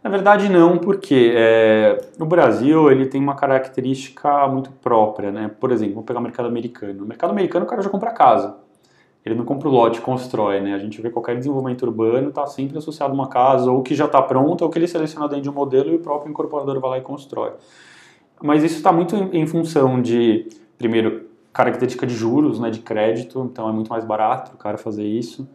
Na verdade não, porque é, o Brasil ele tem uma característica muito própria, né? Por exemplo, vamos pegar o mercado americano. No mercado americano o cara já compra casa. Ele não compra o lote constrói, né? A gente vê qualquer desenvolvimento urbano está sempre associado a uma casa, ou que já está pronta, ou que ele seleciona dentro de um modelo e o próprio incorporador vai lá e constrói. Mas isso está muito em, função de, primeiro, característica de juros, né, de crédito, então é muito mais barato o cara fazer isso.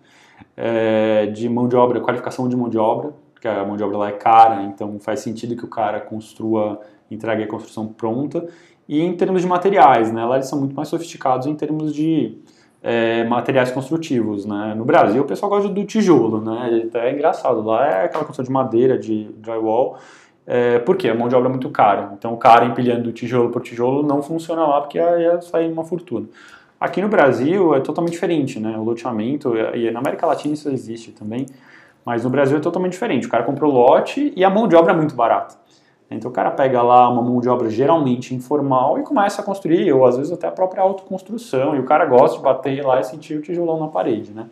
É, de mão de obra, qualificação de mão de obra, porque a mão de obra lá é cara, então faz sentido que o cara construa, entregue a construção pronta. E em termos de materiais, né, lá eles são muito mais sofisticados em termos de é, materiais construtivos, né. No Brasil o pessoal gosta do tijolo, né, é engraçado, lá é aquela construção de madeira, de drywall, é, por quê? A mão de obra é muito cara. Então, o cara empilhando tijolo por tijolo não funciona lá porque ia sair uma fortuna. Aqui no Brasil é totalmente diferente, né? O loteamento, e na América Latina isso existe também, mas no Brasil é totalmente diferente. O cara comprou lote e a mão de obra é muito barata. Então o cara pega lá uma mão de obra geralmente informal e começa a construir, ou às vezes até a própria autoconstrução, e o cara gosta de bater lá e sentir o tijolão na parede, né?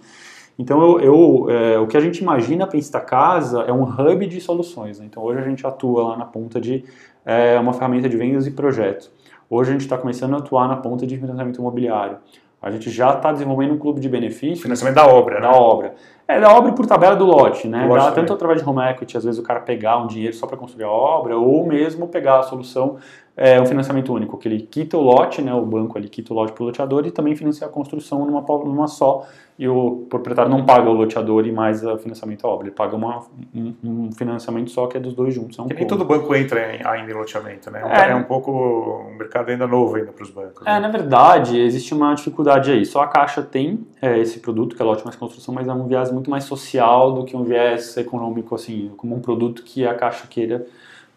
Então, eu, eu é, o que a gente imagina para esta casa é um hub de soluções. Né? Então, hoje a gente atua lá na ponta de é, uma ferramenta de vendas e projetos. Hoje a gente está começando a atuar na ponta de financiamento imobiliário. A gente já está desenvolvendo um clube de benefícios. Financiamento da obra, Da né? obra. É, da obra por tabela do lote, né? Dá tanto através de home equity, às vezes o cara pegar um dinheiro só para construir a obra, ou mesmo pegar a solução, é, um financiamento único, que ele quita o lote, né? O banco ele quita o lote para o loteador e também financia a construção numa, numa só. E o proprietário não paga o loteador e mais o financiamento à obra. Ele paga uma- um, um financiamento só que é dos dois juntos. É um Que nem todo banco entra em- ainda em loteamento, né? É. É, um pouco um mercado ainda novo ainda para os bancos. É, né? na verdade, existe uma dificuldade aí. Só a Caixa tem é, esse produto, que é lote mais construção, mas é um viés muito mais social do que um viés econômico, assim, como um produto que a Caixa queira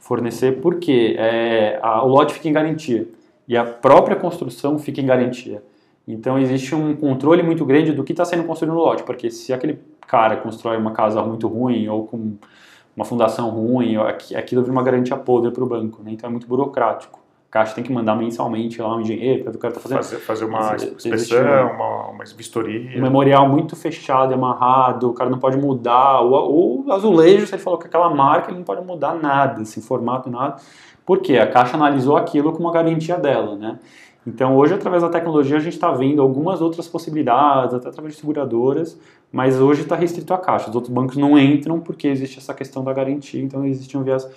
fornecer, porque é, a- o lote fica em garantia e a própria construção fica em garantia. Então, existe um controle muito grande do que está sendo construído no lote, porque se aquele cara constrói uma casa muito ruim ou com uma fundação ruim, aquilo vira uma garantia podre para o banco, né? então é muito burocrático. A Caixa tem que mandar mensalmente lá um engenheiro para ver o cara está fazendo. Fazer, fazer uma inspeção, um- uma, uma vistoria. Um memorial muito fechado, e amarrado, o cara não pode mudar. O, o azulejo, se ele falou que aquela marca, ele não pode mudar nada, esse formato, nada. Por quê? A Caixa analisou aquilo como uma garantia dela, né? Então, hoje, através da tecnologia, a gente está vendo algumas outras possibilidades, até através de seguradoras, mas hoje está restrito à Caixa. Os outros bancos não entram porque existe essa questão da garantia, então existe um viés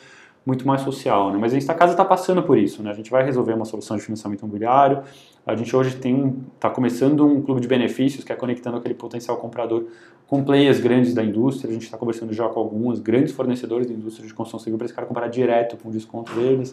muito mais social, né? Mas a Insta Casa está passando por isso, né? A gente vai resolver uma solução de financiamento imobiliário. A gente hoje está começando um clube de benefícios que é conectando aquele potencial comprador com players grandes da indústria. A gente está conversando já com alguns grandes fornecedores da indústria de construção civil para esse cara comprar direto com desconto deles.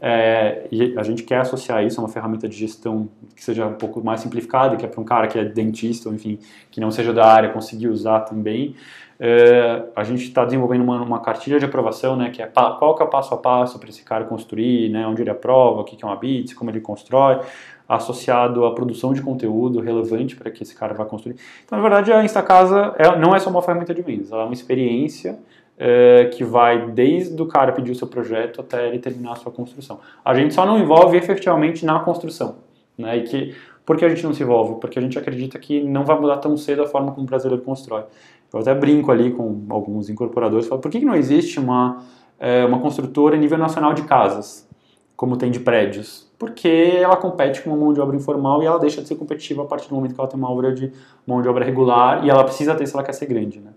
É, e a gente quer associar isso a uma ferramenta de gestão que seja um pouco mais simplificada, que é para um cara que é dentista, ou enfim, que não seja da área, conseguir usar também. É, a gente está desenvolvendo uma, uma cartilha de aprovação, né, que é qual que é o passo a passo para esse cara construir, né, onde ele aprova, o que, que é uma BITS, como ele constrói, associado à produção de conteúdo relevante para que esse cara vá construir. Então, na verdade, a Instacasa é, não é só uma ferramenta de vendas, ela é uma experiência é, que vai desde o cara pedir o seu projeto até ele terminar a sua construção. A gente só não envolve efetivamente na construção, né, e que por que a gente não se envolve? Porque a gente acredita que não vai mudar tão cedo a forma como o brasileiro constrói. Eu até brinco ali com alguns incorporadores, falo, por que, que não existe uma, é, uma construtora a nível nacional de casas, como tem de prédios? Porque ela compete com uma mão de obra informal e ela deixa de ser competitiva a partir do momento que ela tem uma obra de mão de obra regular e ela precisa ter se ela quer ser grande, né?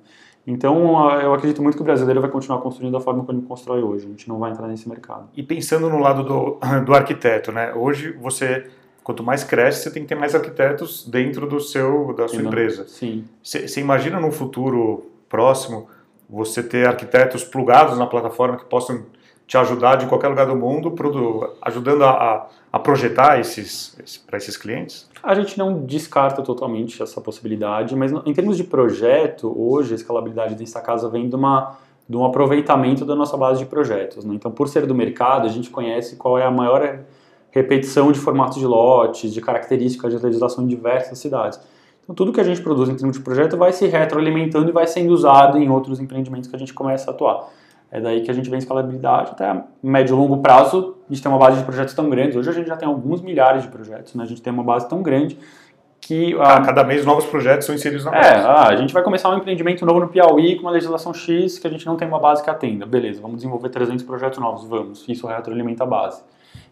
Então, eu acredito muito que o brasileiro vai continuar construindo da forma como ele constrói hoje. A gente não vai entrar nesse mercado. E pensando no lado do, do arquiteto, né? Hoje você, quanto mais cresce, você tem que ter mais arquitetos dentro do seu, da sua empresa. Sim. Você você imagina num futuro próximo você ter arquitetos plugados na plataforma que possam te ajudar de qualquer lugar do mundo, ajudando a, a- projetar esses, para esses clientes? A gente não descarta totalmente essa possibilidade, mas em termos de projeto, hoje a escalabilidade da Instacasa vem de, uma, de um aproveitamento da nossa base de projetos. né? Então, por ser do mercado, a gente conhece qual é a maior repetição de formatos de lotes, de características de legislação em diversas cidades. Então, tudo que a gente produz em termos de projeto vai se retroalimentando e vai sendo usado em outros empreendimentos que a gente começa a atuar. É daí que a gente vem escalabilidade até médio e longo prazo. A gente tem uma base de projetos tão grande. Hoje a gente já tem alguns milhares de projetos, né? A gente tem uma base tão grande que A cada mês novos projetos são inseridos na é, base. ah, a gente vai começar um empreendimento novo no Piauí com uma legislação X que a gente não tem uma base que atenda. Beleza, vamos desenvolver 300 projetos novos, vamos. Isso retroalimenta a base.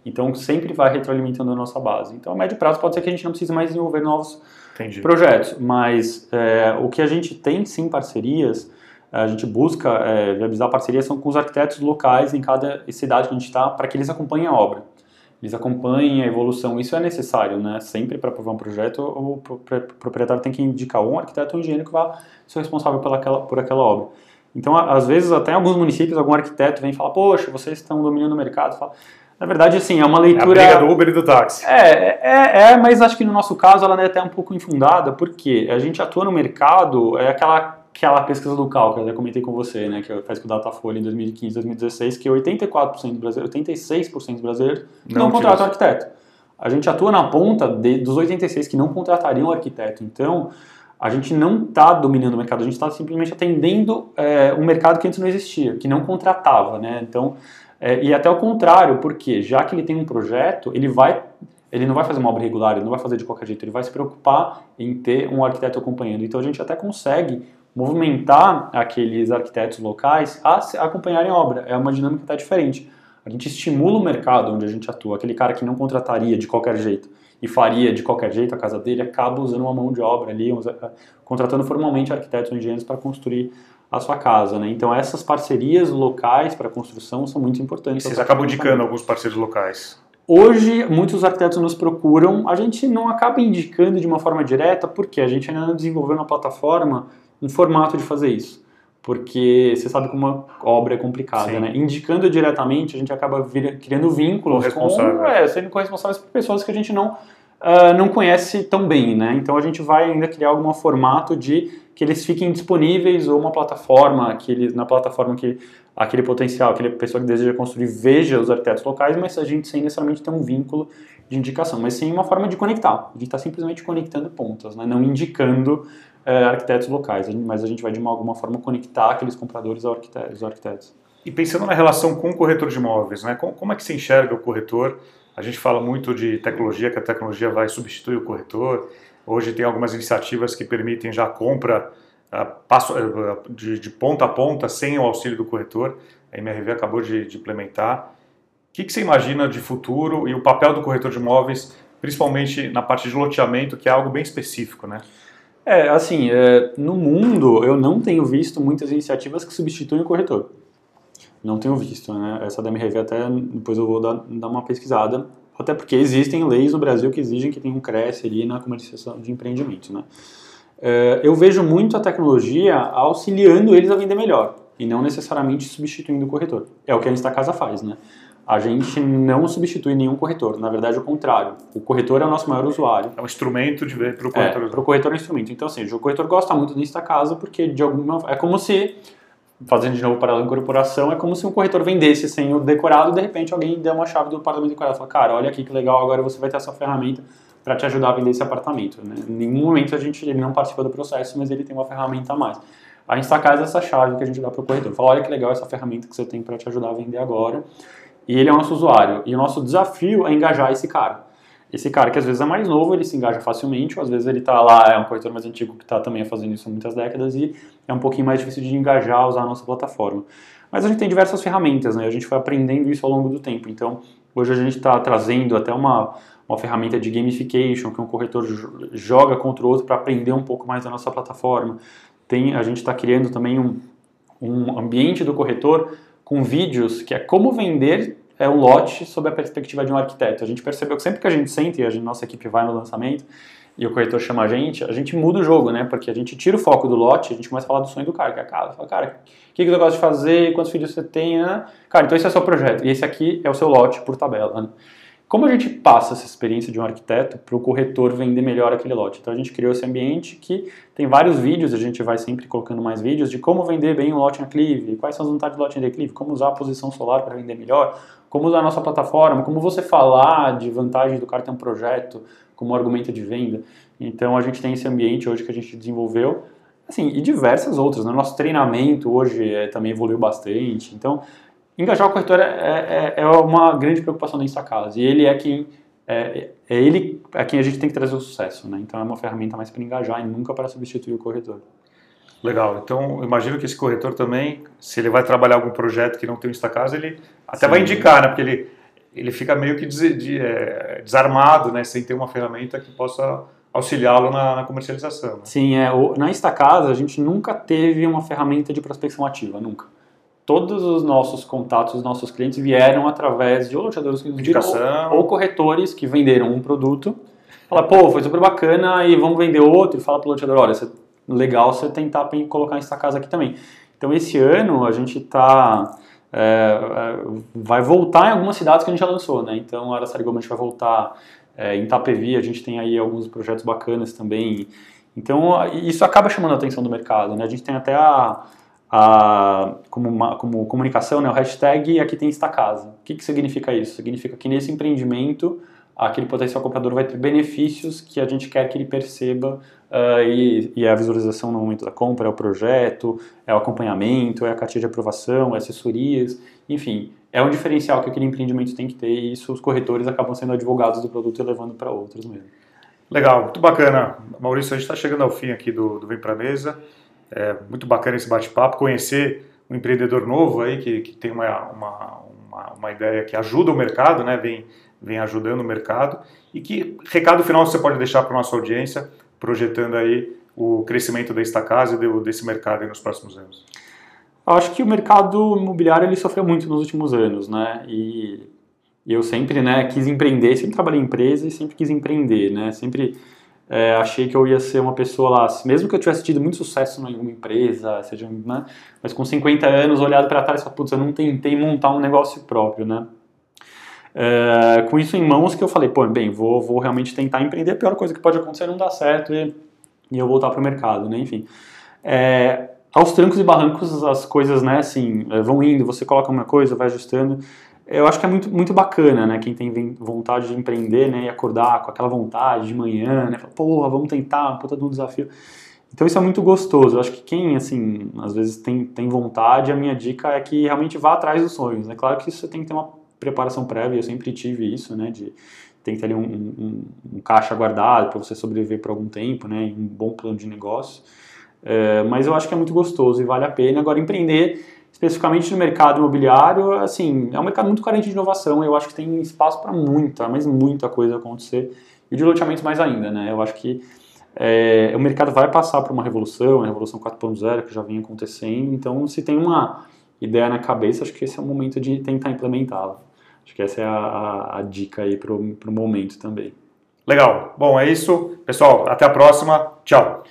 Então sempre vai retroalimentando a nossa base. Então a médio prazo pode ser que a gente não precise mais desenvolver novos Entendi. projetos, mas é, o que a gente tem sim parcerias, a gente busca é, viabilizar parcerias são com os arquitetos locais em cada cidade que a gente está, para que eles acompanhem a obra. Eles acompanhem a evolução, isso é necessário, né? Sempre para aprovar um projeto, o pro- proprietário tem que indicar um arquiteto ou um engenheiro que vá ser responsável pela, aquela, por aquela obra. Então, às vezes, até em alguns municípios, algum arquiteto vem e fala, poxa, vocês estão dominando o mercado. Fala- Na verdade, assim, é uma É a leitura... briga do Uber e do táxi. É, é, é, mas acho que no nosso caso ela é até um pouco infundada, porque a gente atua no mercado, é aquela, aquela pesquisa do Cal, que eu até comentei com você, né, que eu fiz com o Datafolha em 2015, 2016, que 84% dos brasileiros, 86% dos brasileiros não, Não contratam arquiteto. A gente atua na ponta de- dos 86 que não contratariam arquiteto. Então, a gente não está dominando o mercado, a gente está simplesmente atendendo é, um mercado que antes não existia, que não contratava, né? Então, é, e até o contrário, porque já que ele tem um projeto, ele vai, ele não vai fazer uma obra regular, ele não vai fazer de qualquer jeito, ele vai se preocupar em ter um arquiteto acompanhando. Então, a gente até consegue movimentar aqueles arquitetos locais a se- acompanharem a obra. É uma dinâmica até diferente. A gente estimula o mercado onde a gente atua. Aquele cara que não contrataria de qualquer jeito e faria de qualquer jeito a casa dele, acaba usando uma mão de obra ali, contratando formalmente arquitetos ou engenheiros para construir a sua casa, né? Então essas parcerias locais para construção são muito importantes. Vocês acabam indicando alguns parceiros locais? Hoje, muitos arquitetos nos procuram. A gente não acaba indicando de uma forma direta, porque a gente ainda não desenvolveu na plataforma um formato de fazer isso. Porque você sabe como uma obra é complicada, Sim. né? Indicando diretamente, a gente acaba criando vínculos com, é, sendo corresponsáveis por pessoas que a gente não, uh, não conhece tão bem, né? Então a gente vai ainda criar algum formato de que eles fiquem disponíveis ou uma plataforma que eles, na plataforma que aquele potencial, aquela pessoa que deseja construir veja os arquitetos locais, mas a gente sem necessariamente ter um vínculo de indicação, mas sim uma forma de conectar. A gente está simplesmente conectando pontas, né? não indicando é, arquitetos locais, mas a gente vai de uma, alguma forma conectar aqueles compradores aos arquitetos. E pensando na relação com o corretor de imóveis, né? como, como é que se enxerga o corretor? A gente fala muito de tecnologia, que a tecnologia vai substituir o corretor. Hoje tem algumas iniciativas que permitem já compra uh, passo, uh, de, de, ponta a ponta sem o auxílio do corretor. A MRV acabou de, de implementar. O que, que, você imagina de futuro e o papel do corretor de imóveis, principalmente na parte de loteamento, que é algo bem específico, né? É, assim, é, no mundo eu não tenho visto muitas iniciativas que substituem o corretor. Não tenho visto, né? Essa da MRV até depois eu vou dar, dar uma pesquisada até porque existem leis no Brasil que exigem que tenha um CRES ali na comercialização de empreendimentos, né? É, eu vejo muito a tecnologia auxiliando eles a vender melhor e não necessariamente substituindo o corretor. É o que a Insta Casa faz, né? A gente não substitui nenhum corretor, na verdade é o contrário. O corretor é o nosso maior usuário. É um instrumento de para o corretor. É, para o corretor é um instrumento. Então, assim, o corretor gosta muito do Casa porque de alguma é como se fazendo de novo o paralelo incorporação, é como se um corretor vendesse sem o decorado e de repente alguém der uma chave do apartamento decorado e fala, cara, olha aqui que legal, agora você vai ter essa ferramenta para te ajudar a vender esse apartamento. Né? Em nenhum momento a gente ele não participa do processo, mas ele tem uma ferramenta a mais. A gente saca essa chave que a gente dá para o corretor. Fala, olha que legal essa ferramenta que você tem para te ajudar a vender agora. E ele é o nosso usuário. E o nosso desafio é engajar esse cara. Esse cara que às vezes é mais novo, ele se engaja facilmente, ou às vezes ele está lá, é um corretor mais antigo que está também fazendo isso há muitas décadas e é um pouquinho mais difícil de engajar, usar a nossa plataforma. Mas a gente tem diversas ferramentas, né? A gente foi aprendendo isso ao longo do tempo. Então, hoje a gente está trazendo até uma, uma ferramenta de gamification, que um corretor joga contra o outro para aprender um pouco mais da nossa plataforma. Tem, a gente está criando também um, um ambiente do corretor com vídeos que é como vender é um lote sob a perspectiva de um arquiteto. A gente percebeu que sempre que a gente sente e a gente, nossa equipe vai no lançamento e o corretor chama a gente, a gente muda o jogo, né? Porque a gente tira o foco do lote, a gente começa a falar do sonho do cara, que é a casa. Fala, cara, o que, que você gosta de fazer? Quantos filhos você tem? Né? Cara, então esse é o seu projeto. E esse aqui é o seu lote por tabela. Né? Como a gente passa essa experiência de um arquiteto para o corretor vender melhor aquele lote? Então a gente criou esse ambiente que tem vários vídeos, a gente vai sempre colocando mais vídeos de como vender bem um lote em declive, quais são as vantagens do lote em declive, como usar a posição solar para vender melhor, como usar a nossa plataforma, como você falar de vantagens do um projeto como argumento de venda. Então a gente tem esse ambiente hoje que a gente desenvolveu, assim, e diversas outras. Né? Nosso treinamento hoje é, também evoluiu bastante. Então engajar o corretor é, é, é uma grande preocupação da Instacasa. E ele é quem é, é ele a quem a gente tem que trazer o sucesso, né? Então é uma ferramenta mais para engajar e nunca para substituir o corretor. Legal. Então, imagino que esse corretor também, se ele vai trabalhar algum projeto que não tem o Instacasa, ele até Sim. vai indicar, né? Porque ele, ele fica meio que des, de, é, desarmado, né? Sem ter uma ferramenta que possa auxiliá-lo na, na, comercialização. Né? Sim, é. O, na Instacasa, a gente nunca teve uma ferramenta de prospecção ativa, nunca todos os nossos contatos, os nossos clientes vieram através de ou loteadores que ou, ou, corretores que venderam um produto. Fala, pô, foi super bacana e vamos vender outro. E fala para o loteador, olha, você, legal você tentar colocar essa casa aqui também. Então esse ano a gente está é, é, vai voltar em algumas cidades que a gente já lançou, né? Então Araçariguama a gente vai voltar, é, em Itapevi a gente tem aí alguns projetos bacanas também. Então isso acaba chamando a atenção do mercado, né? A gente tem até a a, como, uma, como comunicação, né, o hashtag aqui tem esta casa. O que, que significa isso? Significa que nesse empreendimento aquele potencial comprador vai ter benefícios que a gente quer que ele perceba uh, e, e, a visualização no momento da compra, é o projeto, é o acompanhamento, é a cartilha de aprovação, é assessorias, enfim, é um diferencial que aquele empreendimento tem que ter e isso os corretores acabam sendo advogados do produto e levando para outros mesmo. Legal, muito bacana. Maurício, a gente está chegando ao fim aqui do, do Vem Para Mesa. É muito bacana esse bate-papo, conhecer um empreendedor novo aí que, que tem uma, uma, uma, uma ideia que ajuda o mercado, né? vem, vem ajudando o mercado. E que recado final você pode deixar para a nossa audiência, projetando aí o crescimento da Estacasa e desse mercado nos próximos anos? Eu acho que o mercado imobiliário ele sofreu muito nos últimos anos, né? E eu sempre, né, quis empreender, sempre trabalhei em empresa e sempre quis empreender, né? Sempre é, achei que eu ia ser uma pessoa lá, mesmo que eu tivesse tido muito sucesso em alguma empresa, seja, né? Mas com 50 anos, olhado para trás, putz, eu não tentei montar um negócio próprio, né? É, com isso em mãos que eu falei, pô, bem, vou, vou realmente tentar empreender, a pior coisa que pode acontecer é não dar certo e, e eu voltar para o mercado, né? Enfim. É, aos trancos e barrancos as coisas, né, assim, vão indo, você coloca uma coisa, vai ajustando. Eu acho que é muito, muito bacana, né, quem tem vontade de empreender, né, e acordar com aquela vontade de manhã, né, falar, porra, vamos tentar, puta de um desafio. Então isso é muito gostoso. Eu acho que quem, assim, às vezes tem, tem vontade, a minha dica é que realmente vá atrás dos sonhos. É né? claro que isso você tem que ter uma preparação prévia, eu sempre tive isso, né, de ter ali um, um, um caixa guardado para você sobreviver por algum tempo, né, um bom plano de negócio. É, mas eu acho que é muito gostoso e vale a pena. Agora, empreender especificamente no mercado imobiliário, assim, é um mercado muito carente de inovação. Eu acho que tem espaço para muita, mas muita coisa acontecer. E de loteamentos mais ainda, né? Eu acho que é, o mercado vai passar por uma revolução, a revolução 4.0 que já vem acontecendo. Então, se tem uma ideia na cabeça, acho que esse é o momento de tentar implementá-la. Acho que essa é a, a, a dica aí para o momento também. Legal. Bom, é isso. Pessoal, até a próxima. Tchau.